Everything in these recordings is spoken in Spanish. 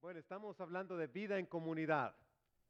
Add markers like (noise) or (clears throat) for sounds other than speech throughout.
Bueno, estamos hablando de vida en comunidad.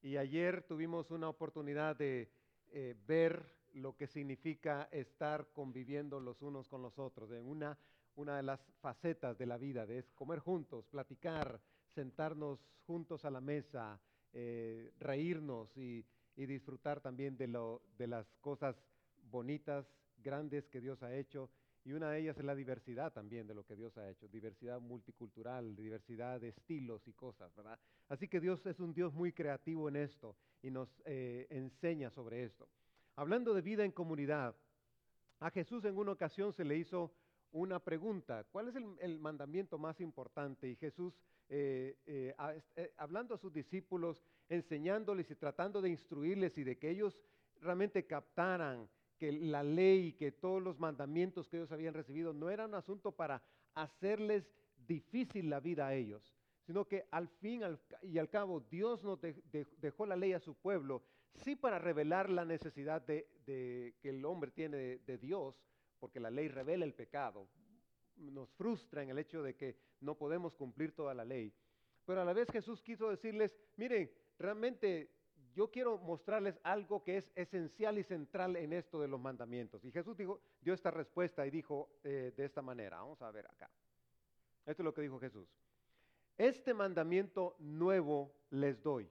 Y ayer tuvimos una oportunidad de eh, ver lo que significa estar conviviendo los unos con los otros, en una, una de las facetas de la vida, de es comer juntos, platicar, sentarnos juntos a la mesa, eh, reírnos y, y disfrutar también de, lo, de las cosas bonitas, grandes que Dios ha hecho y una de ellas es la diversidad también de lo que Dios ha hecho, diversidad multicultural, diversidad de estilos y cosas, ¿verdad? Así que Dios es un Dios muy creativo en esto y nos eh, enseña sobre esto. Hablando de vida en comunidad, a Jesús en una ocasión se le hizo una pregunta, ¿cuál es el, mandamiento más importante? Y Jesús, eh, eh, hablando a sus discípulos, enseñándoles y tratando de instruirles y de que ellos realmente captaran que la ley, que todos los mandamientos que ellos habían recibido no eran un asunto para hacerles difícil la vida a ellos, sino que al fin y al cabo Dios nos dejó la ley a su pueblo, sí para revelar la necesidad de, que el hombre tiene de, de Dios, porque la ley revela el pecado, nos frustra en el hecho de que no podemos cumplir toda la ley. Pero a la vez Jesús quiso decirles, miren, realmente yo quiero mostrarles algo que es esencial y central en esto de los mandamientos. Y Jesús dijo, dio esta respuesta y dijo eh, de esta manera, vamos a ver acá. Esto es lo que dijo Jesús. Este mandamiento nuevo les doy,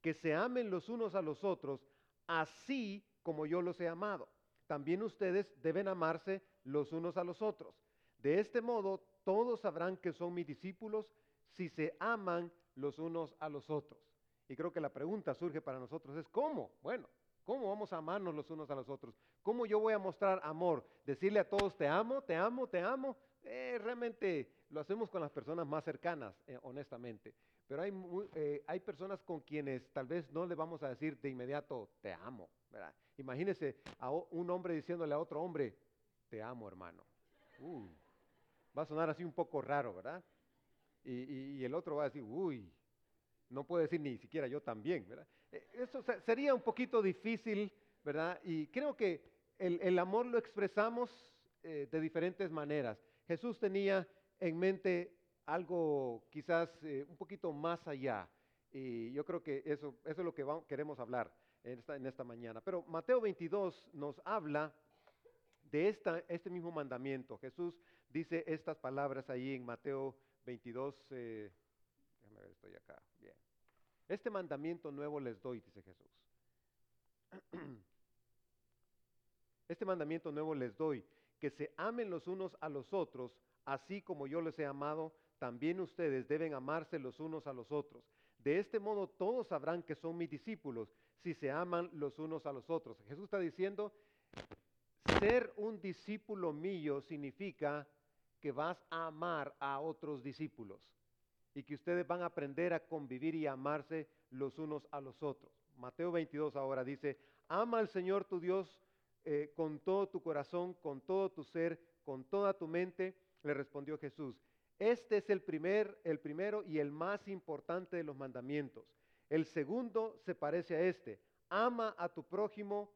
que se amen los unos a los otros, así como yo los he amado. También ustedes deben amarse los unos a los otros. De este modo, todos sabrán que son mis discípulos si se aman los unos a los otros. Y creo que la pregunta surge para nosotros es, ¿cómo? Bueno, ¿cómo vamos a amarnos los unos a los otros? ¿Cómo yo voy a mostrar amor? Decirle a todos, te amo, te amo, te amo. Eh, realmente lo hacemos con las personas más cercanas, eh, honestamente. Pero hay, eh, hay personas con quienes tal vez no le vamos a decir de inmediato, te amo. Imagínese a un hombre diciéndole a otro hombre, te amo, hermano. Uh, va a sonar así un poco raro, ¿verdad? Y el otro va a decir, uy, no puede decir ni siquiera yo también, ¿verdad? Eh, eso sería un poquito difícil, ¿verdad? Y creo que el, amor lo expresamos eh, de diferentes maneras. Jesús tenía en mente algo quizás eh, un poquito más allá. Y yo creo que eso, eso es lo que queremos hablar en esta, mañana. Pero Mateo 22 nos habla de este mismo mandamiento. Jesús dice estas palabras ahí en Mateo 22. Déjame ver, Este mandamiento nuevo les doy, dice Jesús. (clears throat) Este mandamiento nuevo les doy, que se amen los unos a los otros, así como yo les he amado, también ustedes deben amarse los unos a los otros. De este modo todos sabrán que son mis discípulos, si se aman los unos a los otros. Jesús está diciendo, ser un discípulo mío significa que vas a amar a otros discípulos y que ustedes van a aprender a convivir y amarse los unos a los otros. Mateo 22 ahora dice, ama al Señor tu Dios eh, con todo tu corazón, con todo tu ser, con toda tu mente, le respondió Jesús. Este es el primer, el primero y el más importante de los mandamientos. El segundo se parece a este, ama a tu prójimo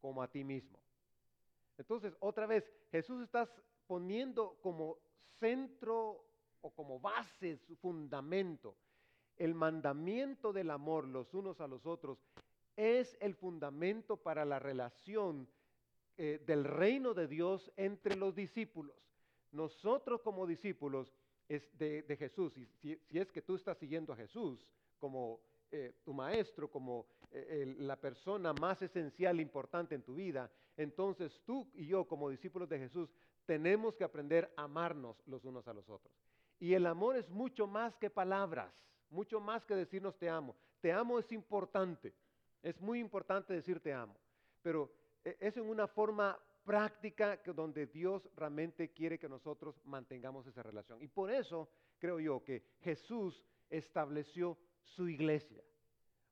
como a ti mismo. Entonces, otra vez, Jesús está poniendo como centro o como base, su fundamento. El mandamiento del amor los unos a los otros es el fundamento para la relación eh, del reino de Dios entre los discípulos. Nosotros como discípulos de, Jesús, si, es que tú estás siguiendo a Jesús como eh, tu maestro, como eh, la persona más esencial, importante en tu vida, entonces tú y yo como discípulos de Jesús tenemos que aprender a amarnos los unos a los otros. Y el amor es mucho más que palabras, mucho más que decirnos te amo. Te amo es importante, es muy importante decir te amo, pero e, es en una forma práctica que donde Dios realmente quiere que nosotros mantengamos esa relación. Y por eso creo yo que Jesús estableció su iglesia.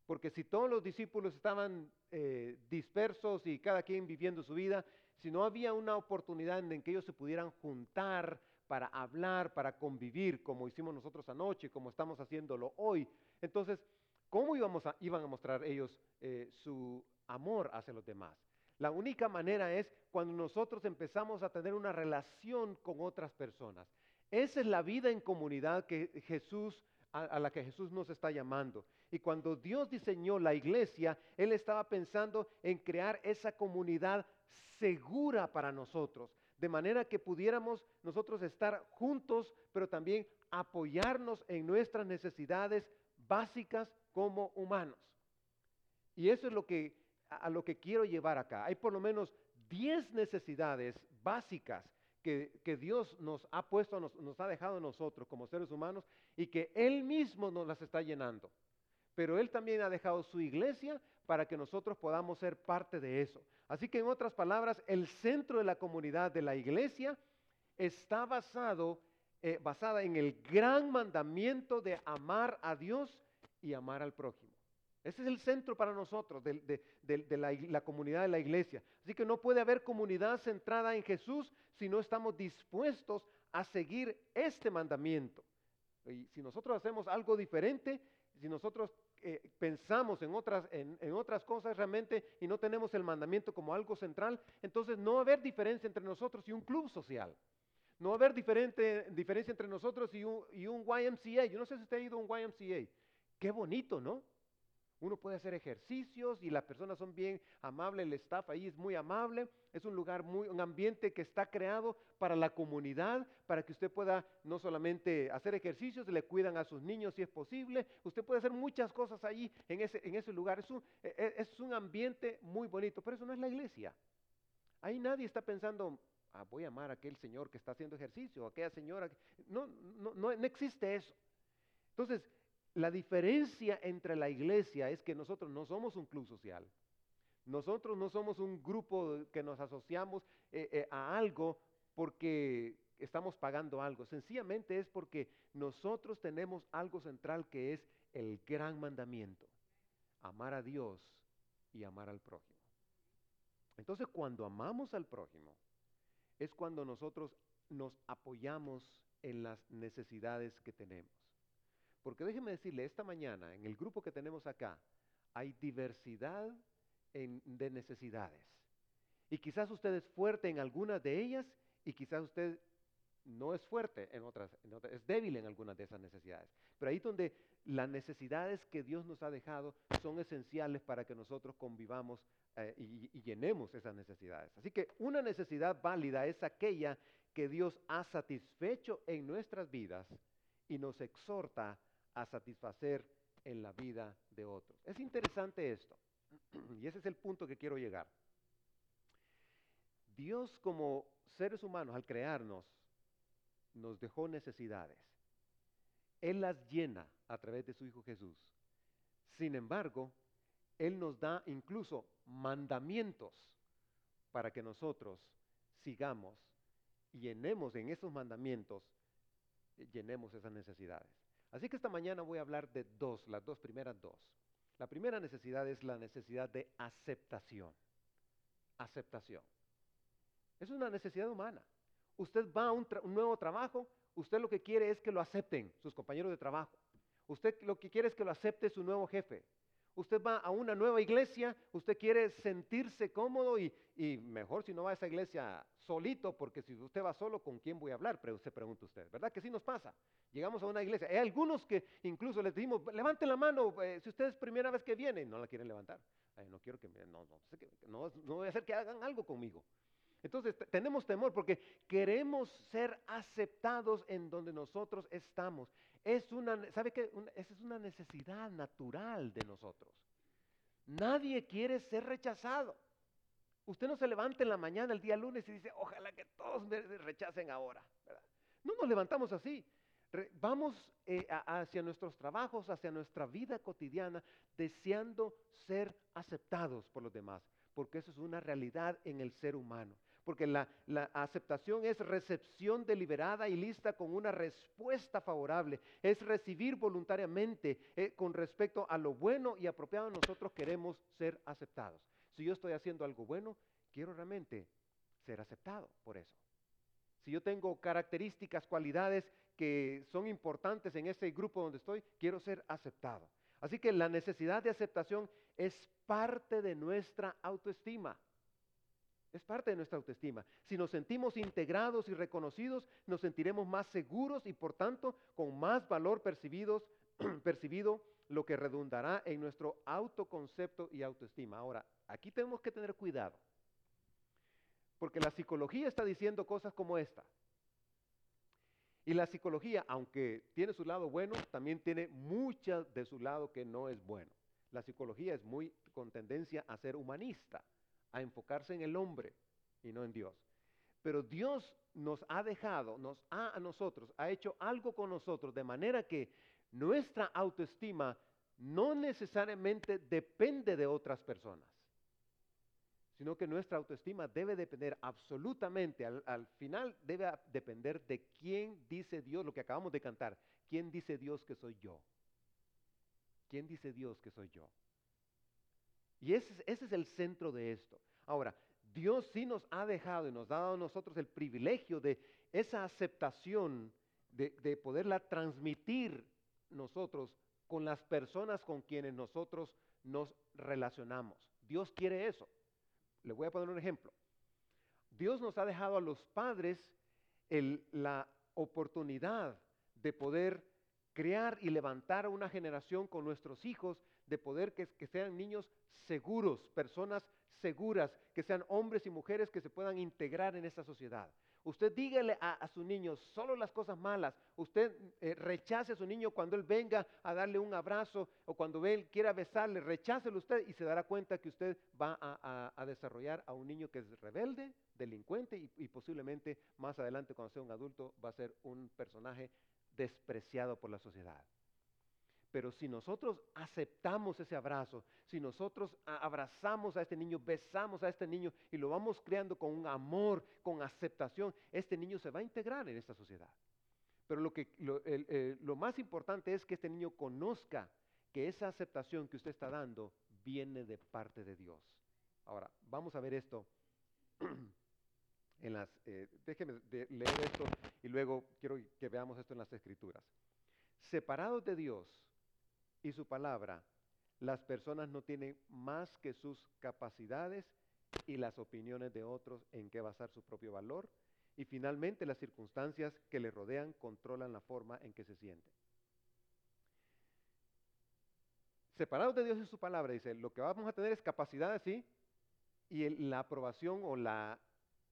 Porque si todos los discípulos estaban eh, dispersos y cada quien viviendo su vida, si no había una oportunidad en que ellos se pudieran juntar para hablar, para convivir, como hicimos nosotros anoche, como estamos haciéndolo hoy. Entonces, ¿cómo iban a mostrar ellos eh, su amor hacia los demás? La única manera es cuando nosotros empezamos a tener una relación con otras personas. Esa es la vida en comunidad que Jesús a, la que Jesús nos está llamando. Y cuando Dios diseñó la iglesia, Él estaba pensando en crear esa comunidad segura para nosotros, de manera que pudiéramos nosotros estar juntos, pero también apoyarnos en nuestras necesidades básicas como humanos. Y eso es lo que, a lo que quiero llevar acá. Hay por lo menos 10 necesidades básicas que, Dios nos ha puesto, nos, ha dejado nosotros como seres humanos y que Él mismo nos las está llenando. Pero Él también ha dejado su iglesia para que nosotros podamos ser parte de eso. Así que en otras palabras, el centro de la comunidad de la iglesia está basado, eh, basada en el gran mandamiento de amar a Dios y amar al prójimo. Ese es el centro para nosotros de, la, la, comunidad de la iglesia. Así que no puede haber comunidad centrada en Jesús si no estamos dispuestos a seguir este mandamiento. Y si nosotros hacemos algo diferente, si nosotros eh, pensamos en otras, en, otras cosas realmente y no tenemos el mandamiento como algo central, entonces no va a haber diferencia entre nosotros y un club social. No va a haber diferente, diferencia entre nosotros y un, y un YMCA. Yo no sé si usted ha ido a un YMCA. Qué bonito, ¿no? Uno puede hacer ejercicios y las personas son bien amables, el staff ahí es muy amable, es un lugar muy, un ambiente que está creado para la comunidad, para que usted pueda no solamente hacer ejercicios, le cuidan a sus niños si es posible, usted puede hacer muchas cosas allí en ese, en ese lugar, es un, e, e, es un ambiente muy bonito, pero eso no es la iglesia. Ahí nadie está pensando, ah, voy a amar a aquel señor que está haciendo ejercicio, a aquella señora, no, no, no, no existe eso. Entonces, la diferencia entre la iglesia es que nosotros no somos un club social. Nosotros no somos un grupo que nos asociamos eh, eh, a algo porque estamos pagando algo. Sencillamente es porque nosotros tenemos algo central que es el gran mandamiento. Amar a Dios y amar al prójimo. Entonces cuando amamos al prójimo es cuando nosotros nos apoyamos en las necesidades que tenemos. Porque déjeme decirle, esta mañana en el grupo que tenemos acá hay diversidad de necesidades. Y quizás usted es fuerte en algunas de ellas y quizás usted no es fuerte en otras, es débil en algunas de esas necesidades. Pero ahí donde las necesidades que Dios nos ha dejado son esenciales para que nosotros convivamos eh, y, y llenemos esas necesidades. Así que una necesidad válida es aquella que Dios ha satisfecho en nuestras vidas y nos exhorta a satisfacer en la vida de otros. Es interesante esto, (clears throat) y ese es el punto que quiero llegar. Dios como seres humanos, al crearnos, nos dejó necesidades. Él las llena a través de su Hijo Jesús. Sin embargo, Él nos da incluso mandamientos para que nosotros sigamos y llenemos en esos mandamientos, llenemos esas necesidades. Así que esta mañana voy a hablar de dos, las dos primeras dos. La primera necesidad es la necesidad de aceptación. Aceptación. Es una necesidad humana. Usted va a un, nuevo trabajo, usted lo que quiere es que lo acepten sus compañeros de trabajo. Usted lo que quiere es que lo acepte su nuevo jefe. Usted va a una nueva iglesia, usted quiere sentirse cómodo y, mejor si no va a esa iglesia solito, porque si usted va solo, ¿con quién voy a hablar? Se pregunta usted, ¿verdad que sí nos pasa? Llegamos a una iglesia. Hay algunos que incluso les decimos, levante la mano eh, si usted es primera vez que viene, no la quieren levantar. no quiero que, me, no, no, no voy a hacer que hagan algo conmigo. Entonces tenemos temor porque queremos ser aceptados en donde nosotros estamos. Es una, ¿sabe qué? esa es una necesidad natural de nosotros. Nadie quiere ser rechazado. Usted no se levanta en la mañana el día lunes y dice, ojalá que todos me rechacen ahora. No nos levantamos así. vamos eh, hacia nuestros trabajos, hacia nuestra vida cotidiana, deseando ser aceptados por los demás, porque eso es una realidad en el ser humano porque la, aceptación es recepción deliberada y lista con una respuesta favorable, es recibir voluntariamente eh, con respecto a lo bueno y apropiado nosotros queremos ser aceptados. Si yo estoy haciendo algo bueno, quiero realmente ser aceptado por eso. Si yo tengo características, cualidades que son importantes en ese grupo donde estoy, quiero ser aceptado. Así que la necesidad de aceptación es parte de nuestra autoestima. Es parte de nuestra autoestima. Si nos sentimos integrados y reconocidos, nos sentiremos más seguros y por tanto con más valor percibidos (clears throat) percibido, lo que redundará en nuestro autoconcepto y autoestima. Ahora, aquí tenemos que tener cuidado, porque la psicología está diciendo cosas como esta. Y la psicología, aunque tiene su lado bueno, también tiene mucha de su lado que no es bueno. La psicología es muy con tendencia a ser humanista, a enfocarse en el hombre y no en Dios. Pero Dios nos ha dejado, nos ha a nosotros, ha hecho algo con nosotros de manera que nuestra autoestima no necesariamente depende de otras personas, sino que nuestra autoestima debe depender absolutamente, al, final debe depender de quién dice Dios, lo que acabamos de cantar, quién dice Dios que soy yo. ¿Quién dice Dios que soy yo? Y ese, ese es el centro de esto. Ahora, Dios sí nos ha dejado y nos ha dado a nosotros el privilegio de esa aceptación, de, de poderla transmitir nosotros con las personas con quienes nosotros nos relacionamos. Dios quiere eso. Le voy a poner un ejemplo. Dios nos ha dejado a los padres la oportunidad de poder crear y levantar una generación con nuestros hijos, de poder que, sean niños seguros, personas seguras, que sean hombres y mujeres que se puedan integrar en esta sociedad. Usted dígale a, su niño solo las cosas malas. Usted eh, rechace a su niño cuando él venga a darle un abrazo o cuando él quiera besarle, rechácelo usted y se dará cuenta que usted va a, desarrollar a un niño que es rebelde, delincuente y posiblemente más adelante cuando sea un adulto va a ser un personaje despreciado por la sociedad. Pero si nosotros aceptamos ese abrazo, si nosotros abrazamos a este niño, besamos a este niño y lo vamos creando con un amor, con aceptación, este niño se va a integrar en esta sociedad. Pero lo, que, lo, lo más importante es que este niño conozca que esa aceptación que usted está dando viene de parte de Dios. Ahora, vamos a ver esto (clears throat) en las, eh, déjenme leer esto y luego quiero que veamos esto en las escrituras. Separados de Dios, y su palabra, las personas no tienen más que sus capacidades y las opiniones de otros en qué basar su propio valor. Y finalmente las circunstancias que le rodean controlan la forma en que se siente. Separados de Dios y su palabra, dice, lo que vamos a tener es capacidades, sí, y la aprobación o la,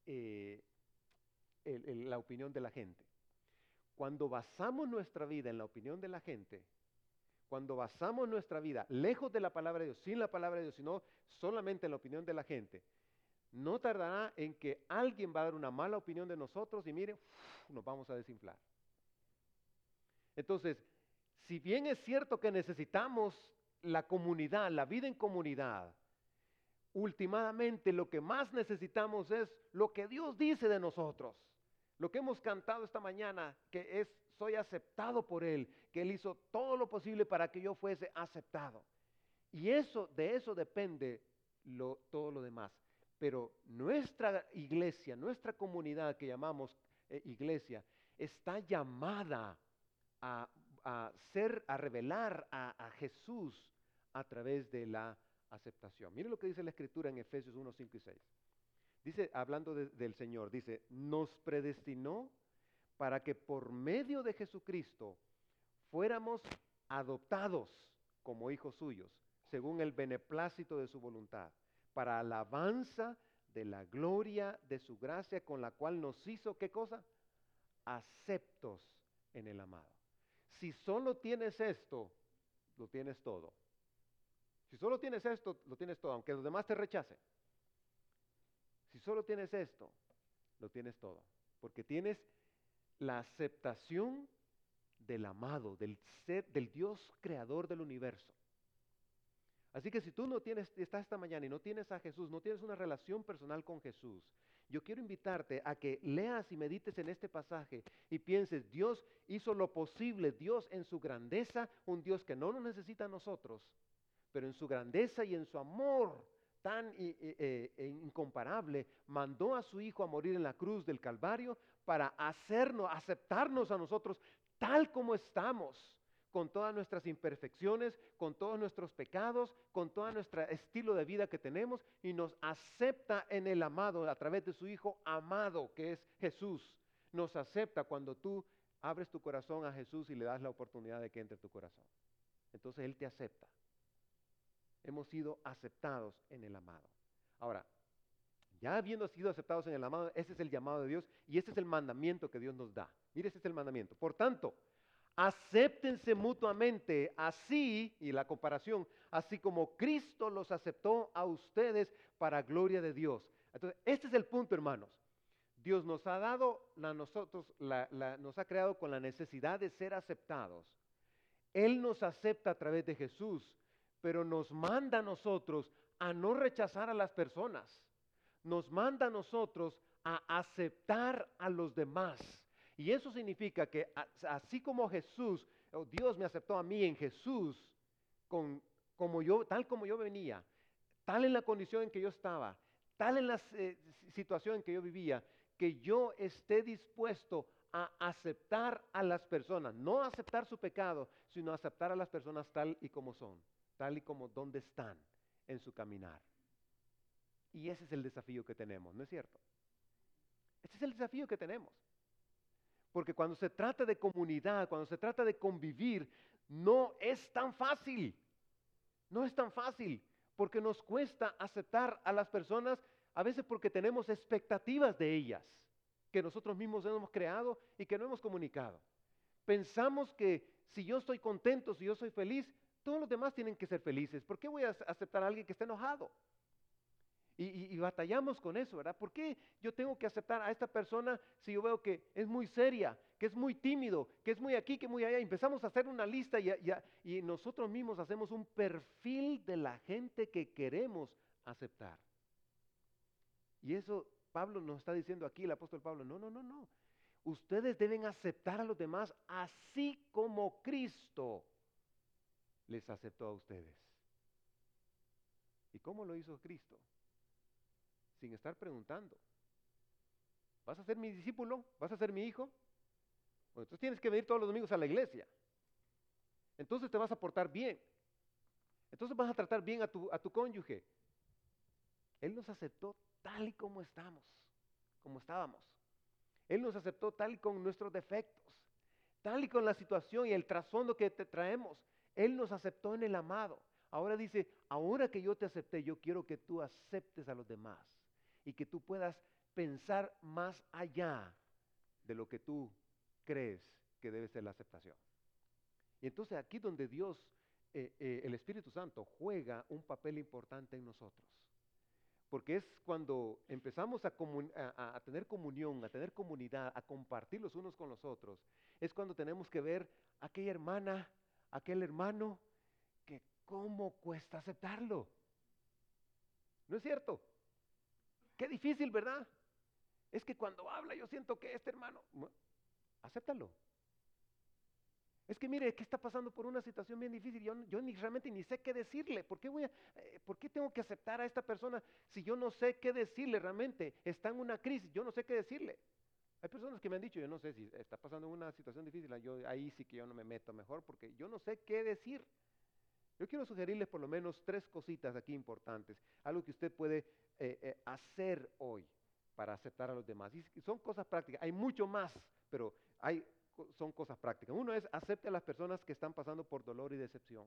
eh, la opinión de la gente. Cuando basamos nuestra vida en la opinión de la gente, cuando basamos nuestra vida lejos de la palabra de Dios, sin la palabra de Dios, sino solamente en la opinión de la gente, no tardará en que alguien va a dar una mala opinión de nosotros y mire, nos vamos a desinflar. Entonces, si bien es cierto que necesitamos la comunidad, la vida en comunidad, últimamente lo que más necesitamos es lo que Dios dice de nosotros. Lo que hemos cantado esta mañana, que es soy aceptado por Él, que Él hizo todo lo posible para que yo fuese aceptado. Y eso, de eso depende todo lo demás. Pero nuestra iglesia, nuestra comunidad que llamamos eh, iglesia, está llamada a, ser, a revelar a, Jesús a través de la aceptación. Mire lo que dice la escritura en Efesios 1, 5 y 6. Dice, hablando del Señor, dice, nos predestinó para que por medio de Jesucristo fuéramos adoptados como hijos suyos, según el beneplácito de su voluntad, para alabanza de la gloria de su gracia con la cual nos hizo, ¿qué cosa? Aceptos en el amado. Si solo tienes esto, lo tienes todo. Si solo tienes esto, lo tienes todo, aunque los demás te rechacen. Si solo tienes esto, lo tienes todo. Porque tienes la aceptación del amado, del ser, del Dios creador del universo. Así que si tú no tienes, estás esta mañana y no tienes a Jesús, no tienes una relación personal con Jesús, yo quiero invitarte a que leas y medites en este pasaje y pienses, Dios hizo lo posible, Dios en su grandeza, un Dios que no nos necesita a nosotros, pero en su grandeza y en su amor tan eh, e incomparable, mandó a su Hijo a morir en la cruz del Calvario para hacernos, aceptarnos a nosotros tal como estamos, con todas nuestras imperfecciones, con todos nuestros pecados, con todo nuestro estilo de vida que tenemos, y nos acepta en el amado a través de su Hijo amado, que es Jesús. Nos acepta cuando tú abres tu corazón a Jesús y le das la oportunidad de que entre tu corazón. Entonces Él te acepta. Hemos sido aceptados en el amado. Ahora, ya habiendo sido aceptados en el amado, ese es el llamado de Dios y ese es el mandamiento que Dios nos da. Mire, ese es el mandamiento. Por tanto, acéptense mutuamente, así, y la comparación, así como Cristo los aceptó a ustedes para gloria de Dios. Entonces, este es el punto, hermanos. Dios nos ha dado a nosotros, nos ha creado con la necesidad de ser aceptados. Él nos acepta a través de Jesús, pero nos manda a nosotros a no rechazar a las personas. Nos manda a nosotros a aceptar a los demás. Y eso significa que así como Jesús, oh, Dios me aceptó a mí en Jesús, como yo, tal como yo venía, tal en la condición en que yo estaba, tal en la eh, situación en que yo vivía, que yo esté dispuesto a aceptar a las personas, no aceptar su pecado, sino aceptar a las personas tal y como son, tal y como donde están en su caminar. Y ese es el desafío que tenemos, ¿no es cierto? Ese es el desafío que tenemos. Porque cuando se trata de comunidad, cuando se trata de convivir, no es tan fácil. No es tan fácil, porque nos cuesta aceptar a las personas, a veces porque tenemos expectativas de ellas, que nosotros mismos hemos creado y que no hemos comunicado. Pensamos que si yo estoy contento, si yo soy feliz, todos los demás tienen que ser felices. ¿Por qué voy a aceptar a alguien que esté enojado? Y, batallamos con eso, ¿verdad? ¿Por qué yo tengo que aceptar a esta persona si yo veo que es muy seria, que es muy tímido, que es muy aquí, que muy allá? Empezamos a hacer una lista y, y nosotros mismos hacemos un perfil de la gente que queremos aceptar. Y eso Pablo nos está diciendo aquí, el apóstol Pablo, no, no, no, no. Ustedes deben aceptar a los demás así como Cristo les aceptó a ustedes. ¿Y cómo lo hizo Cristo? Sin estar preguntando. ¿Vas a ser mi discípulo? ¿Vas a ser mi hijo? Bueno, entonces tienes que venir todos los domingos a la iglesia. Entonces te vas a portar bien. Entonces vas a tratar bien a tu, a tu cónyuge. Él nos aceptó tal y como estamos, como estábamos. Él nos aceptó tal y con nuestros defectos, tal y con la situación y el trasfondo que te traemos. Él nos aceptó en el amado. Ahora dice, ahora que yo te acepté, yo quiero que tú aceptes a los demás y que tú puedas pensar más allá de lo que tú crees que debe ser la aceptación. Y entonces aquí donde Dios, eh, eh, el Espíritu Santo, juega un papel importante en nosotros. Porque es cuando empezamos a, a, tener comunión, a tener comunidad, a compartir los unos con los otros, es cuando tenemos que ver a aquella hermana, aquel hermano, que cómo cuesta aceptarlo. ¿No es cierto? Qué difícil, ¿verdad? Es que cuando habla yo siento que este hermano, acéptalo. Es que mire, que está pasando por una situación bien difícil. Yo, ni, realmente ni sé qué decirle. ¿Por qué, voy a, eh, ¿Por qué tengo que aceptar a esta persona si yo no sé qué decirle realmente? Está en una crisis, yo no sé qué decirle. Hay personas que me han dicho, yo no sé si está pasando una situación difícil, yo, ahí sí que yo no me meto mejor porque yo no sé qué decir. Yo quiero sugerirles por lo menos tres cositas aquí importantes, algo que usted puede eh, eh, hacer hoy para aceptar a los demás. Y son cosas prácticas, hay mucho más, pero hay, son cosas prácticas. Uno es acepte a las personas que están pasando por dolor y decepción.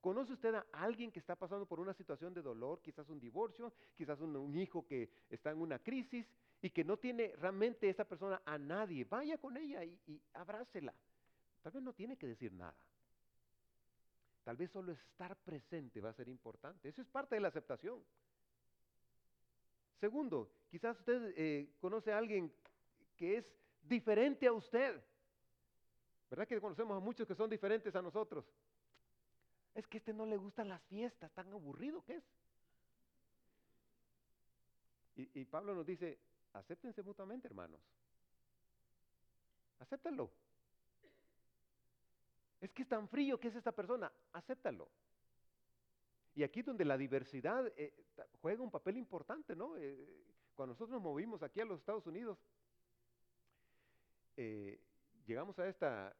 ¿Conoce usted a alguien que está pasando por una situación de dolor, quizás un divorcio, quizás un, hijo que está en una crisis y que no tiene realmente esa persona a nadie? Vaya con ella y, y. Tal vez no tiene que decir nada. Tal vez solo estar presente va a ser importante. Eso es parte de la aceptación. Segundo, quizás usted eh, conoce a alguien que es diferente a usted. ¿Verdad que conocemos a muchos que son diferentes a nosotros? Es que a este no le gustan las fiestas, tan aburrido que es. Y, y Pablo nos dice, acéptense mutuamente, hermanos. Acéptenlo. Es que es tan frío que es esta persona, acéptalo. Y aquí donde la diversidad eh, juega un papel importante, ¿no? Eh, cuando nosotros nos movimos aquí a los Estados Unidos, eh, llegamos a esta,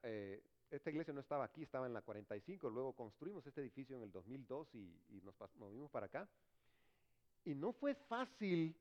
esta iglesia no estaba aquí, estaba en la 45, luego construimos este edificio en el 2002 y, nos movimos para acá. Y no fue fácil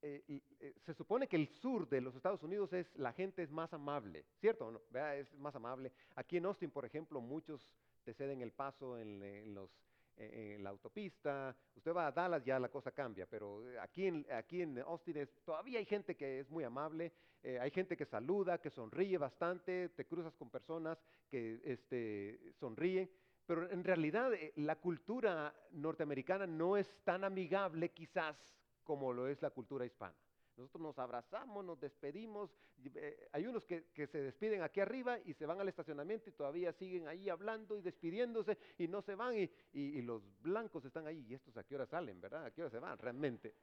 se supone que el sur de los Estados Unidos es, la gente es más amable, ¿cierto? Es más amable. Aquí en Austin, por ejemplo, muchos te ceden el paso en, en los, en la autopista. Usted va a Dallas, ya la cosa cambia, pero aquí en, aquí en Austin es, todavía hay gente que es muy amable, eh, hay gente que saluda, que sonríe bastante, te cruzas con personas que este, sonríen, pero en realidad eh, la cultura norteamericana no es tan amigable quizás como lo es la cultura hispana. Nosotros nos abrazamos, nos despedimos. Eh, hay unos que, que, se despiden aquí arriba y se van al estacionamiento y todavía siguen ahí hablando y despidiéndose y no se van y, y, y los blancos están ahí. ¿Y estos a qué hora salen, verdad? ¿A qué hora se van realmente?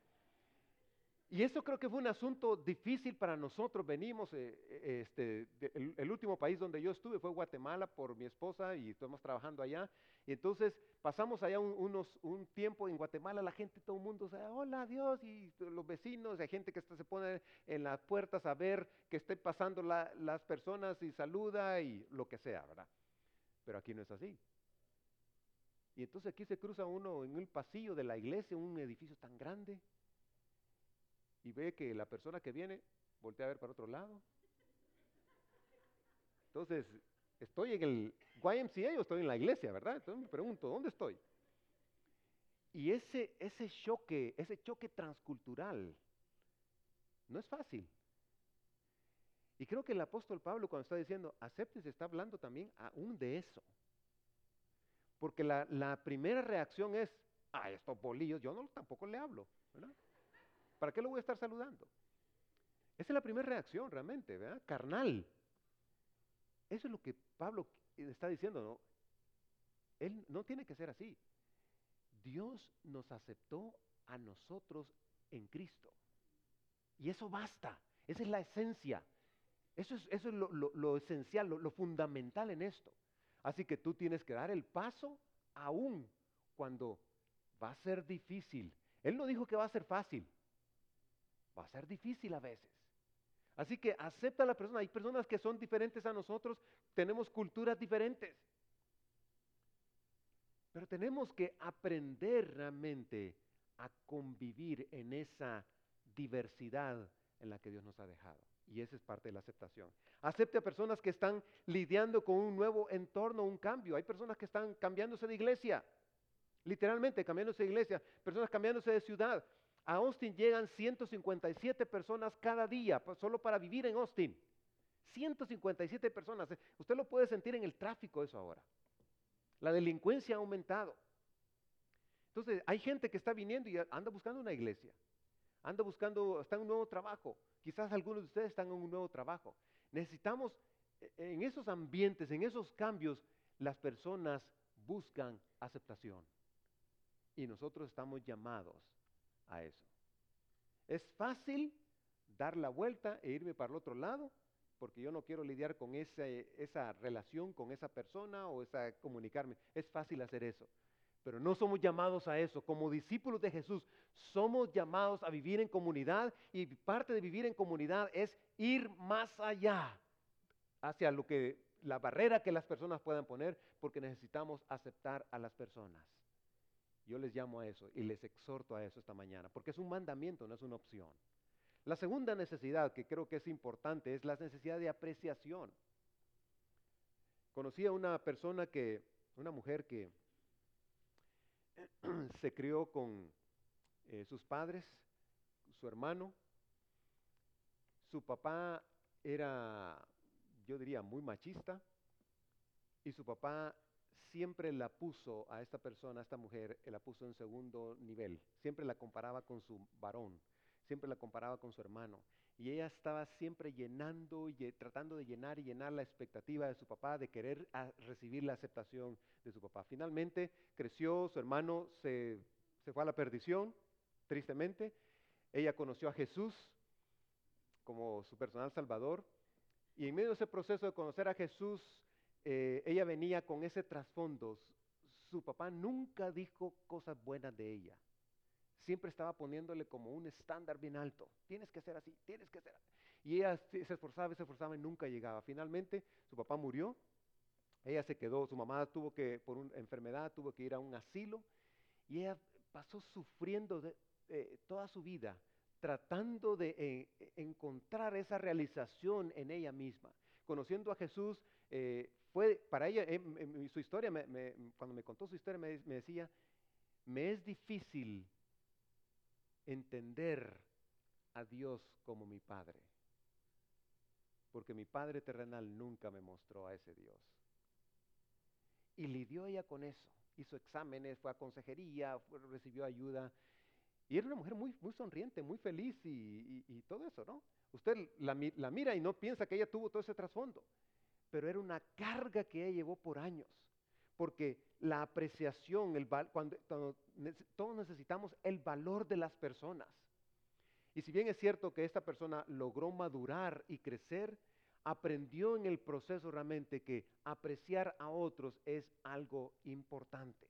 Y eso creo que fue un asunto difícil para nosotros. Venimos, eh, eh, este, el, último país donde yo estuve fue Guatemala por mi esposa y estamos trabajando allá. Y entonces pasamos allá un, unos, un tiempo en Guatemala, la gente, todo el mundo, o sea, hola Dios, y los vecinos, hay gente que se pone en las puertas a ver que estén pasando la, las personas y saluda y lo que sea, ¿verdad? Pero aquí no es así. Y entonces aquí se cruza uno en el pasillo de la iglesia, un edificio tan grande y ve que la persona que viene voltea a ver para otro lado. Entonces, estoy en el YMCA o estoy en la iglesia, ¿verdad? Entonces me pregunto, ¿dónde estoy? Y ese, ese choque, ese choque transcultural, no es fácil. Y creo que el apóstol Pablo cuando está diciendo, aceptes, está hablando también aún de eso. Porque la, la primera reacción es, ah, estos bolillos, yo no tampoco le hablo, ¿verdad? ¿Para qué lo voy a estar saludando? Esa es la primera reacción realmente. Carnal. Eso es lo que Pablo está diciendo, ¿no? Él no tiene que ser así. Dios nos aceptó a nosotros en Cristo. Y eso basta. Esa es la esencia. Eso es, lo, lo, esencial, lo fundamental en esto. Así que tú tienes que dar el paso aún cuando va a ser difícil. Él no dijo que va a ser fácil. Va a ser difícil a veces. Así que acepta a la persona. Hay personas que son diferentes a nosotros, tenemos culturas diferentes. Pero tenemos que aprender realmente a convivir en esa diversidad en la que Dios nos ha dejado. Y esa es parte de la aceptación. Acepte a personas que están lidiando con un nuevo entorno, un cambio. Hay personas que están cambiándose de iglesia, literalmente cambiándose de iglesia, personas cambiándose de ciudad, a Austin llegan 157 personas cada día, solo para vivir en Austin. 157 personas. Usted lo puede sentir en el tráfico eso ahora. La delincuencia ha aumentado. Entonces, hay gente que está viniendo y anda buscando una iglesia. Anda buscando, está en un nuevo trabajo. Quizás algunos de ustedes están en un nuevo trabajo. Necesitamos, e, en esos ambientes, en esos cambios, las personas buscan aceptación. Y nosotros estamos llamados a eso. Es fácil dar la vuelta e irme para el otro lado, porque yo no quiero lidiar con ese, esa relación con esa persona o esa comunicarme. Es fácil hacer eso. Pero no somos llamados a eso. Como discípulos de Jesús, somos llamados a vivir en comunidad y parte de vivir en comunidad es ir más allá hacia lo que la barrera que las personas puedan poner, porque necesitamos aceptar a las personas. Yo les llamo a eso y les exhorto a eso esta mañana, porque es un mandamiento, no es una opción. La segunda necesidad que creo que es importante es la necesidad de apreciación. Conocí a una persona que, una mujer que (clears throat) se crió con eh, sus padres, su hermano. Su papá era, yo diría, muy machista y su papá siempre la puso a esta persona, a esta mujer, la puso en segundo nivel. Siempre la comparaba con su varón, siempre la comparaba con su hermano. Y ella estaba siempre llenando y tratando de llenar y llenar la expectativa de su papá, de querer recibir la aceptación de su papá. Finalmente creció, su hermano se, se fue a la perdición, tristemente. Ella conoció a Jesús como su personal salvador. Y en medio de ese proceso de conocer a Jesús, eh, ella venía con ese trasfondo. Su papá nunca dijo cosas buenas de ella. Siempre estaba poniéndole como un estándar bien alto. Tienes que ser así, tienes que ser. Y ella se esforzaba, se esforzaba y nunca llegaba. Finalmente, su papá murió. Ella se quedó, su mamá tuvo que, por una enfermedad, tuvo que ir a un asilo. Y ella pasó sufriendo eh, toda su vida tratando de eh, encontrar esa realización en ella misma. Conociendo a Jesús, eh, fue para ella, en, su historia, cuando me contó su historia, me, decía, me es difícil entender a Dios como mi Padre, porque mi Padre terrenal nunca me mostró a ese Dios. Y lidió ella con eso, hizo exámenes, fue a consejería, recibió ayuda, y era una mujer muy, muy sonriente, muy feliz y, todo eso, ¿no? Usted la mira y no piensa que ella tuvo todo ese trasfondo pero era una carga que ella llevó por años, porque la apreciación, el cuando, todos necesitamos el valor de las personas. Y si bien es cierto que esta persona logró madurar y crecer, aprendió en el proceso realmente que apreciar a otros es algo importante.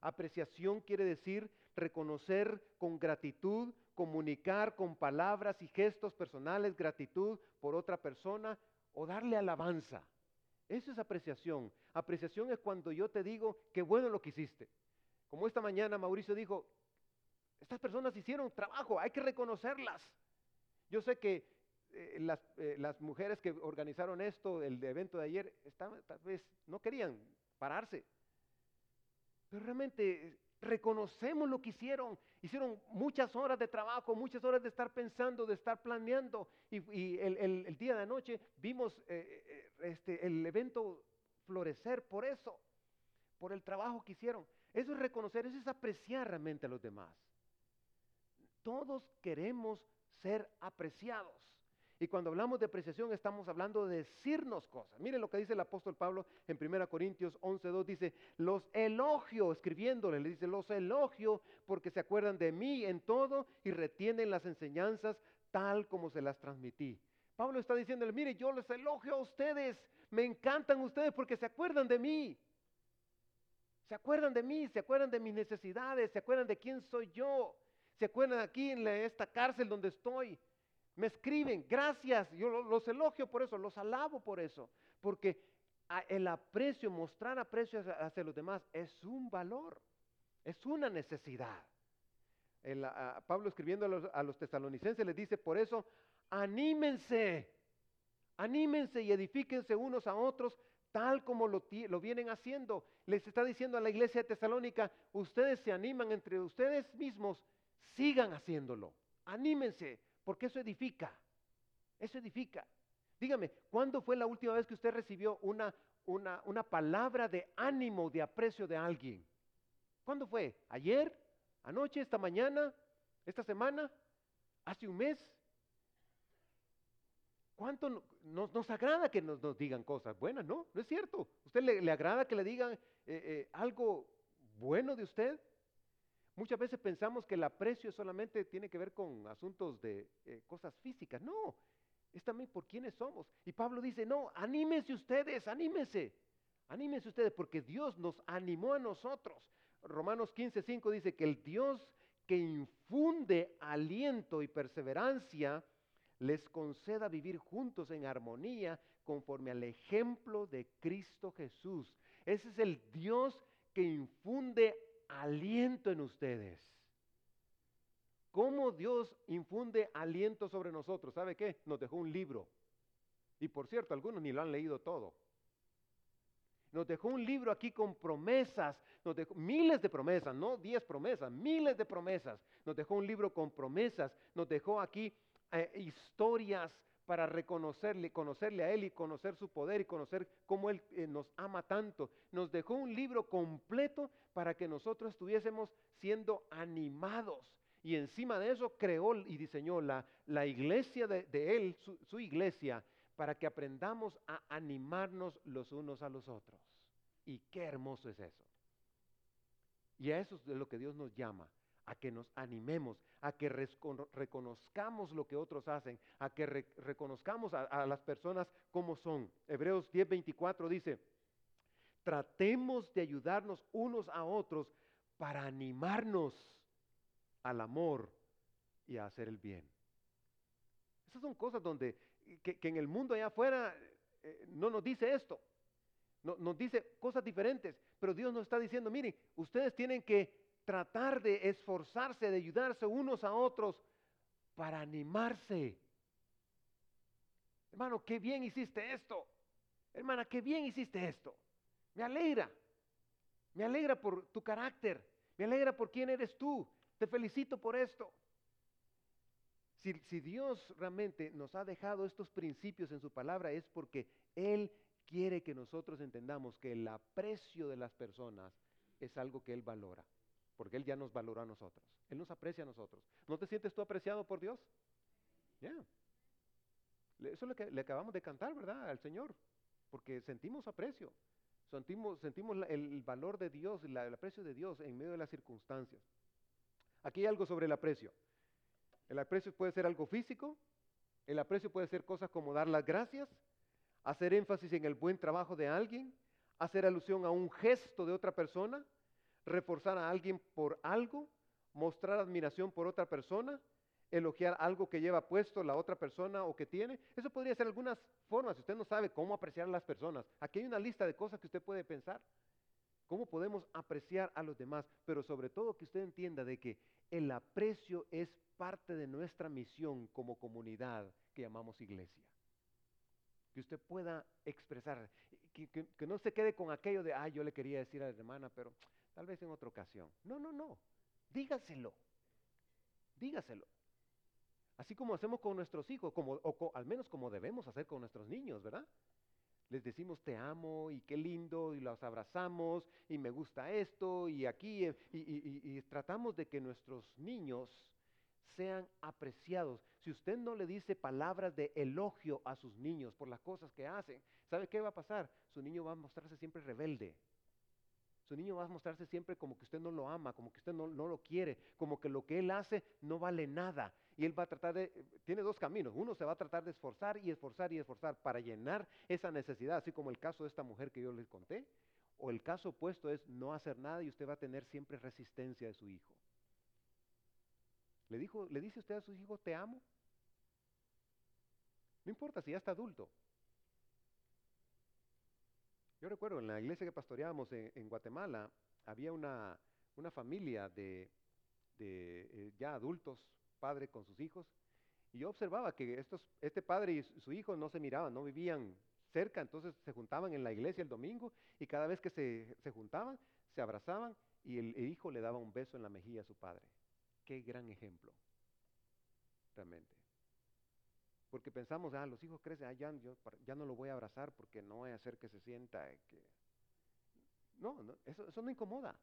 Apreciación quiere decir reconocer con gratitud, comunicar con palabras y gestos personales gratitud por otra persona o darle alabanza. Eso es apreciación. Apreciación es cuando yo te digo que bueno lo que hiciste. Como esta mañana Mauricio dijo, estas personas hicieron trabajo, hay que reconocerlas. Yo sé que eh, eh, las, mujeres que organizaron esto, el evento de ayer, tal vez no querían pararse. Pero realmente reconocemos lo que hicieron. Hicieron muchas horas de trabajo, muchas horas de estar pensando, de estar planeando. Y, el, día de anoche vimos eh, eh, este, el evento florecer por eso, por el trabajo que hicieron. Eso es reconocer, eso es apreciar realmente a los demás. Todos queremos ser apreciados. Y cuando hablamos de apreciación estamos hablando de decirnos cosas. Miren lo que dice el apóstol Pablo en 1 Corintios 11.2. Dice, los elogio, escribiéndole, le dice, los elogio porque se acuerdan de mí en todo y retienen las enseñanzas tal como se las transmití. Pablo está diciéndole, mire, yo les elogio a ustedes, me encantan ustedes porque se acuerdan de mí. Se acuerdan de mí, se acuerdan de mis necesidades, se acuerdan de quién soy yo, se acuerdan aquí en esta cárcel donde estoy me escriben, gracias, yo los elogio por eso, los alabo por eso, porque el aprecio, mostrar aprecio hacia los demás es un valor, es una necesidad. Pablo escribiendo a los, a tesalonicenses les dice, por eso, anímense, anímense y edifíquense unos a otros tal como lo, lo, vienen haciendo. Les está diciendo a la iglesia de Tesalónica, ustedes se animan entre ustedes mismos, sigan haciéndolo, anímense, porque eso edifica, eso edifica. Dígame, ¿cuándo fue la última vez que usted recibió una, una, una palabra de ánimo, de aprecio de alguien? ¿Cuándo fue? ¿Ayer? ¿Anoche? ¿Esta mañana? ¿Esta semana? ¿Hace un mes? ¿Cuánto nos, agrada que nos, digan cosas buenas? No, no es cierto. ¿Usted le, agrada que le digan eh, eh, algo bueno de usted? Muchas veces pensamos que el aprecio solamente tiene que ver con asuntos de eh, cosas físicas. No, es también por quiénes somos. Y Pablo dice, no, anímense ustedes, anímense. Anímense ustedes porque Dios nos animó a nosotros. Romanos 15:5 dice que el Dios que infunde aliento y perseverancia les conceda vivir juntos en armonía conforme al ejemplo de Cristo Jesús. Ese es el Dios que infunde aliento en ustedes. ¿Cómo Dios infunde aliento sobre nosotros? ¿Sabe qué? Nos dejó un libro. Y por cierto, algunos ni lo han leído todo. Nos dejó un libro aquí con promesas, nos dejó miles de promesas, no diez promesas, miles de promesas. Nos dejó un libro con promesas, nos dejó aquí eh, historias para reconocerle, conocerle a Él y conocer su poder y conocer cómo Él eh, nos ama tanto. Nos dejó un libro completo para que nosotros estuviésemos siendo animados. Y encima de eso creó y diseñó la, la iglesia de, Él, su, su iglesia, para que aprendamos a animarnos los unos a los otros. Y qué hermoso es eso. Y a eso es lo que Dios nos llama, a que nos animemos, a que reconozcamos lo que otros hacen, a que reconozcamos a, las personas como son. Hebreos 10:24 dice, tratemos de ayudarnos unos a otros para animarnos al amor y a hacer el bien. Esas son cosas donde, que, en el mundo allá afuera eh, no nos dice esto, no, nos dice cosas diferentes, pero Dios nos está diciendo, miren, ustedes tienen que tratar de esforzarse, de ayudarse unos a otros para animarse. Hermano, qué bien hiciste esto. Hermana, qué bien hiciste esto. Me alegra. Me alegra por tu carácter. Me alegra por quién eres tú. Te felicito por esto. Si, Dios realmente nos ha dejado estos principios en su palabra es porque Él quiere que nosotros entendamos que el aprecio de las personas es algo que Él valora, porque Él ya nos valora a nosotros, Él nos aprecia a nosotros. ¿No te sientes tú apreciado por Dios? Ya. Eso es lo que le acabamos de cantar, ¿verdad? Al Señor, porque sentimos aprecio, sentimos, sentimos el valor de Dios, el aprecio de Dios en medio de las circunstancias. Aquí hay algo sobre el aprecio. El aprecio puede ser algo físico, el aprecio puede ser cosas como dar las gracias, hacer énfasis en el buen trabajo de alguien, hacer alusión a un gesto de otra persona, reforzar a alguien por algo, mostrar admiración por otra persona, elogiar algo que lleva puesto la otra persona o que tiene. Eso podría ser algunas formas, si usted no sabe cómo apreciar a las personas. Aquí hay una lista de cosas que usted puede pensar. ¿Cómo podemos apreciar a los demás? Pero sobre todo que usted entienda de que el aprecio es parte de nuestra misión como comunidad que llamamos iglesia que usted pueda expresar, que, no se quede con aquello de, ah, yo le quería decir a la hermana, pero tal vez en otra ocasión. No, no, no, dígaselo, dígaselo. Así como hacemos con nuestros hijos, como, o al menos como debemos hacer con nuestros niños, ¿verdad? Les decimos te amo y qué lindo y los abrazamos y me gusta esto y aquí y, y tratamos de que nuestros niños sean apreciados. Si usted no le dice palabras de elogio a sus niños por las cosas que hacen, ¿sabe qué va a pasar? Su niño va a mostrarse siempre rebelde. Su niño va a mostrarse siempre como que usted no lo ama, como que usted no, no, lo quiere, como que lo que él hace no vale nada. Y él va a tratar de, tiene dos caminos. Uno se va a tratar de esforzar y esforzar y esforzar para llenar esa necesidad, así como el caso de esta mujer que yo les conté. O el caso opuesto es no hacer nada y usted va a tener siempre resistencia de su hijo. ¿Le, dijo, ¿Le dice usted a sus hijos, te amo? No importa si ya está adulto. Yo recuerdo en la iglesia que pastoreábamos en, Guatemala, había una, una familia de, de eh, ya adultos, padre con sus hijos, y yo observaba que estos, este padre y su hijo no se miraban, no vivían cerca, entonces se juntaban en la iglesia el domingo y cada vez que se, se juntaban, se abrazaban y el hijo le daba un beso en la mejilla a su padre. Qué gran ejemplo, realmente. Porque pensamos, ah, los hijos crecen, ah, ya, yo, no lo voy a abrazar porque no voy a hacer que se sienta que... No, eso, eso no incomoda.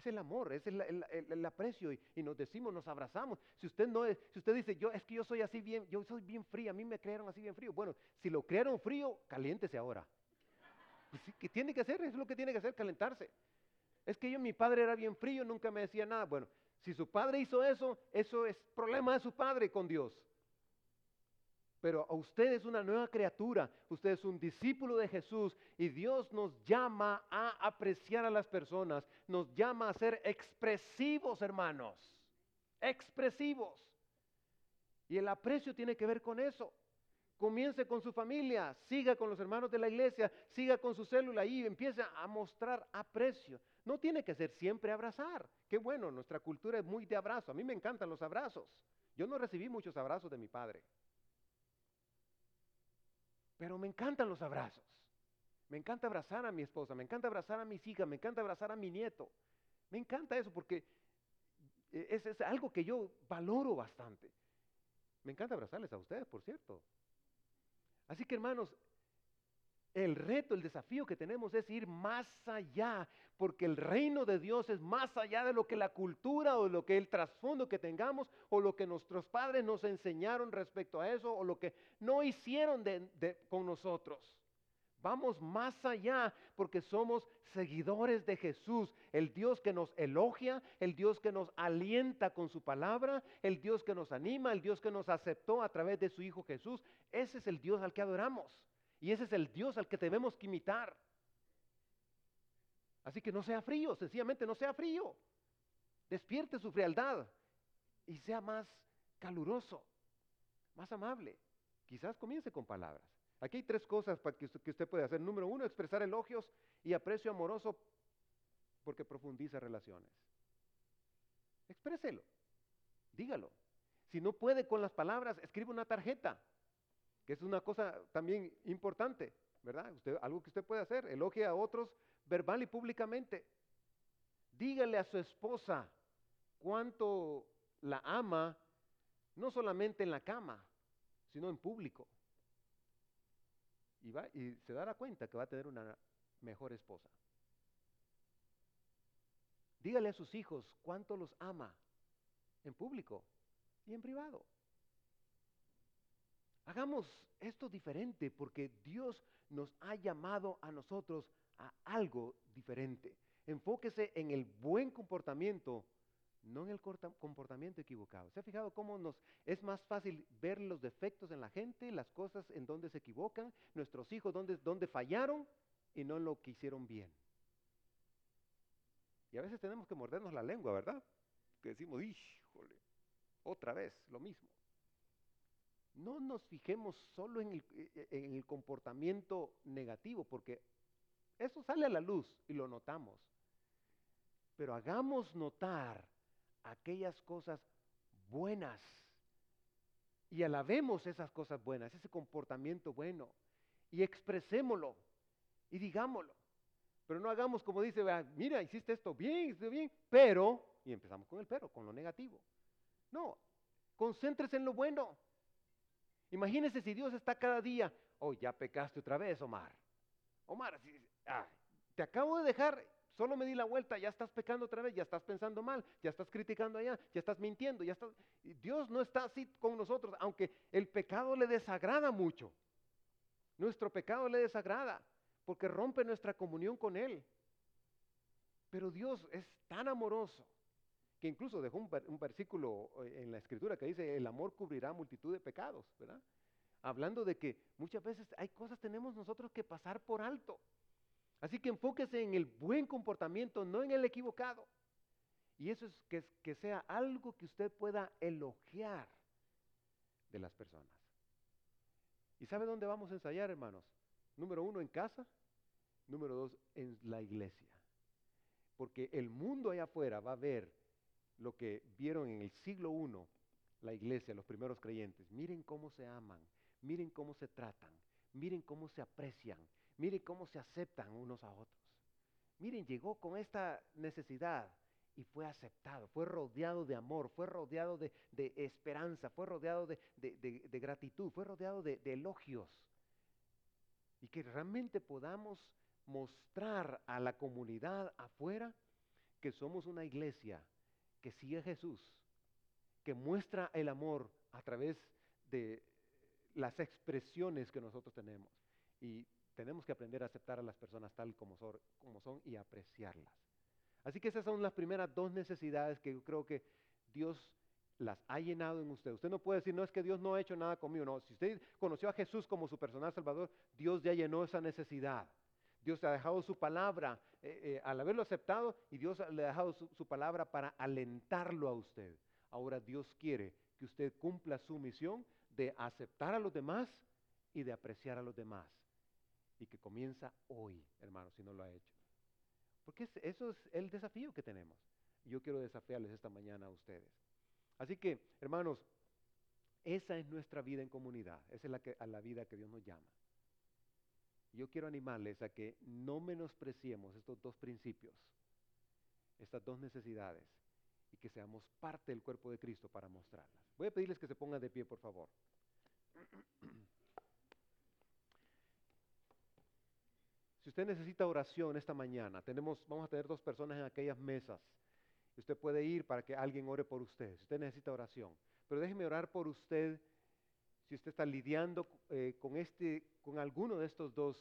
Es el amor, es el, el, aprecio y, y, nos decimos, nos abrazamos. Si usted no es, si usted dice, yo es que yo soy así bien, yo soy bien frío, a mí me crearon así bien frío. Bueno, si lo crearon frío, caliéntese ahora. Pues ¿Qué tiene que hacer? Es lo que tiene que hacer, calentarse. Es que yo, mi padre era bien frío, nunca me decía nada. Bueno, si su padre hizo eso, eso es problema de su padre con Dios. Pero a usted es una nueva criatura, usted es un discípulo de Jesús y Dios nos llama a apreciar a las personas, nos llama a ser expresivos, hermanos, expresivos. Y el aprecio tiene que ver con eso. Comience con su familia, siga con los hermanos de la iglesia, siga con su célula y empiece a mostrar aprecio. No tiene que ser siempre abrazar. Qué bueno, nuestra cultura es muy de abrazo. A mí me encantan los abrazos. Yo no recibí muchos abrazos de mi padre. Pero me encantan los abrazos. Me encanta abrazar a mi esposa, me encanta abrazar a mis hijas, me encanta abrazar a mi nieto. Me encanta eso porque es, es algo que yo valoro bastante. Me encanta abrazarles a ustedes, por cierto. Así que hermanos, el reto, el desafío que tenemos es ir más allá, porque el reino de Dios es más allá de lo que la cultura o lo que el trasfondo que tengamos o lo que nuestros padres nos enseñaron respecto a eso o lo que no hicieron con nosotros. Vamos más allá porque somos seguidores de Jesús, el Dios que nos elogia, el Dios que nos alienta con su palabra, el Dios que nos anima, el Dios que nos aceptó a través de su Hijo Jesús. Ese es el Dios al que adoramos y ese es el Dios al que debemos que imitar. Así que no sea frío, sencillamente no sea frío. Despierte su frialdad y sea más caluroso, más amable. Quizás comience con palabras. Aquí hay tres cosas para que usted, puede hacer. Número uno, expresar elogios y aprecio amoroso porque profundiza relaciones. Expréselo, dígalo. Si no puede con las palabras, escribe una tarjeta, es una cosa también importante, ¿verdad? Usted, algo que usted puede hacer, elogie a otros verbal y públicamente. Dígale a su esposa cuánto la ama, no solamente en la cama, sino en público. Y, y se dará cuenta que va a tener una mejor esposa. Dígale a sus hijos cuánto los ama en público y en privado. Hagamos esto diferente porque Dios nos ha llamado a nosotros a algo diferente. Enfóquese en el buen comportamiento, no en el comportamiento equivocado. ¿Se ha fijado cómo nos es más fácil ver los defectos en la gente, las cosas en donde se equivocan, nuestros hijos donde, donde fallaron y no lo que hicieron bien? Y a veces tenemos que mordernos la lengua, ¿verdad? Que decimos, híjole, otra vez, lo mismo. No nos fijemos solo en el, e, e, en el comportamiento negativo, porque eso sale a la luz y lo notamos. Pero hagamos notar aquellas cosas buenas y alabemos esas cosas buenas, ese comportamiento bueno y expresémoslo y digámoslo. Pero no hagamos como dice, mira, hiciste esto bien, hiciste bien, pero, y empezamos con el pero, con lo negativo. No, concéntrese en lo bueno. Imagínese si Dios está cada día, oh, ya pecaste otra vez, Omar. Omar, te acabo de dejar, solo me di la vuelta, ya estás pecando otra vez, ya estás pensando mal, ya estás criticando allá, ya estás mintiendo, ya estás... Dios no está así con nosotros, aunque el pecado le desagrada mucho. Nuestro pecado le desagrada porque rompe nuestra comunión con Él. Pero Dios es tan amoroso que incluso dejó un, versículo eh, en la escritura que dice, el amor cubrirá multitud de pecados, ¿verdad? Hablando de que muchas veces hay cosas tenemos nosotros que pasar por alto. Así que enfóquese en el buen comportamiento, no en el equivocado. Y eso es que, que sea algo que usted pueda elogiar de las personas. ¿Y sabe dónde vamos a ensayar, hermanos? Número uno, en casa. Número dos, en la iglesia. Porque el mundo allá afuera va a ver lo que vieron en el siglo I la iglesia, los primeros creyentes. Miren cómo se aman, miren cómo se tratan, miren cómo se aprecian, miren cómo se aceptan unos a otros. Miren, llegó con esta necesidad y fue aceptado, fue rodeado de amor, fue rodeado de, esperanza, fue rodeado de, gratitud, fue rodeado de elogios y que realmente podamos mostrar a la comunidad afuera que somos una iglesia que sigue a Jesús, que muestra el amor a través de las expresiones que nosotros tenemos. Y tenemos que aprender a aceptar a las personas tal como son, y apreciarlas. Así que esas son las primeras dos necesidades que yo creo que Dios las ha llenado en usted. Usted no puede decir, no es que Dios no ha hecho nada conmigo. No, si usted conoció a Jesús como su personal salvador, Dios ya llenó esa necesidad. Dios ha dejado su palabra eh, eh, al haberlo aceptado y Dios le ha dejado su, palabra para alentarlo a usted. Ahora Dios quiere que usted cumpla su misión de aceptar a los demás y de apreciar a los demás. Y que comienza hoy, hermano, si no lo ha hecho. Porque eso es el desafío que tenemos. Yo quiero desafiarles esta mañana a ustedes. Así que, hermanos, esa es nuestra vida en comunidad, esa es la, que, a la vida que Dios nos llama. Yo quiero animarles a que no menospreciemos estos dos principios, estas dos necesidades, y que seamos parte del cuerpo de Cristo para mostrarlas. Voy a pedirles que se pongan de pie, por favor. Si usted necesita oración esta mañana, tenemos, vamos a tener dos personas en aquellas mesas. Usted puede ir para que alguien ore por usted, si usted necesita oración. Pero déjeme orar por usted si usted está lidiando eh, con, este, con alguno de estos dos,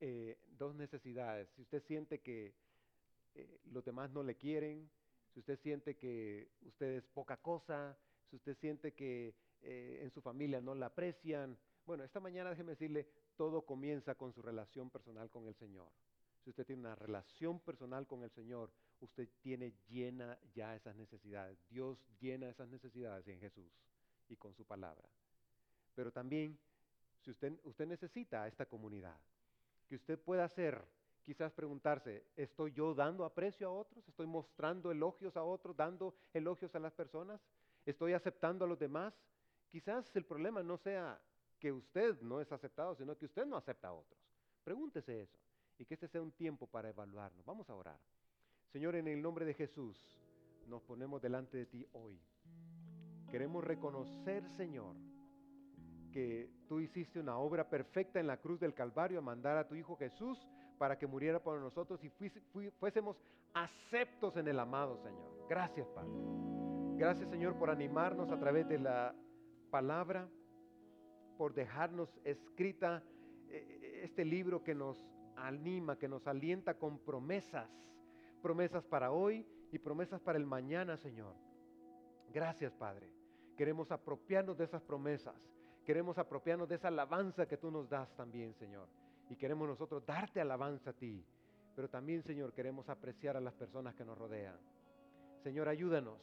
eh, dos necesidades. Si usted siente que eh, los demás no le quieren, si usted siente que usted es poca cosa, si usted siente que en su familia no la aprecian. Bueno, esta mañana déjeme decirle, todo comienza con su relación personal con el Señor. Si usted tiene una relación personal con el Señor, usted tiene llena ya esas necesidades. Dios llena esas necesidades en Jesús y con su palabra. Pero también, si usted, necesita a esta comunidad, que usted pueda ser quizás preguntarse, ¿estoy yo dando aprecio a otros? ¿Estoy mostrando elogios a otros, dando elogios a las personas? ¿Estoy aceptando a los demás? Quizás el problema no sea que usted no es aceptado, sino que usted no acepta a otros. Pregúntese eso y que este sea un tiempo para evaluarnos. Vamos a orar. Señor, en el nombre de Jesús, nos ponemos delante de ti hoy. Queremos reconocer, Señor, que tú hiciste una obra perfecta en la cruz del Calvario a mandar a tu Hijo Jesús para que muriera por nosotros y fuésemos aceptos en el amado Señor. Gracias, Padre. Gracias, Señor, por animarnos a través de la palabra, por dejarnos escrita eh, este libro que nos anima, que nos alienta con promesas, promesas para hoy y promesas para el mañana, Señor. Gracias, Padre. Queremos apropiarnos de esas promesas. Queremos apropiarnos de esa alabanza que tú nos das también, Señor. Y queremos nosotros darte alabanza a ti. Pero también, Señor, queremos apreciar a las personas que nos rodean. Señor, ayúdanos.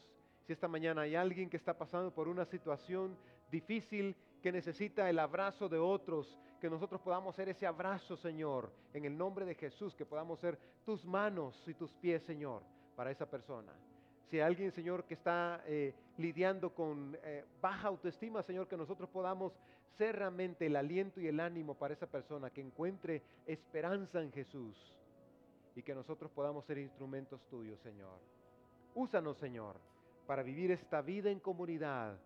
Si esta mañana hay alguien que está pasando por una situación difícil, que necesita el abrazo de otros, que nosotros podamos ser ese abrazo, Señor, en el nombre de Jesús, que podamos ser tus manos y tus pies, Señor, para esa persona. Si hay alguien, Señor, que está eh, lidiando con eh, baja autoestima, Señor, que nosotros podamos ser realmente el aliento y el ánimo para esa persona, que encuentre esperanza en Jesús y que nosotros podamos ser instrumentos tuyos, Señor. Úsanos, Señor, para vivir esta vida en comunidad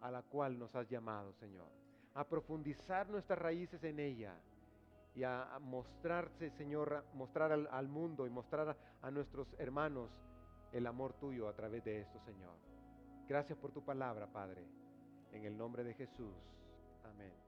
a la cual nos has llamado, Señor. A profundizar nuestras raíces en ella y a mostrarse, Señor, mostrar al, mundo y mostrar a, nuestros hermanos el amor tuyo a través de esto, Señor. Gracias por tu palabra, Padre. En el nombre de Jesús. Amén.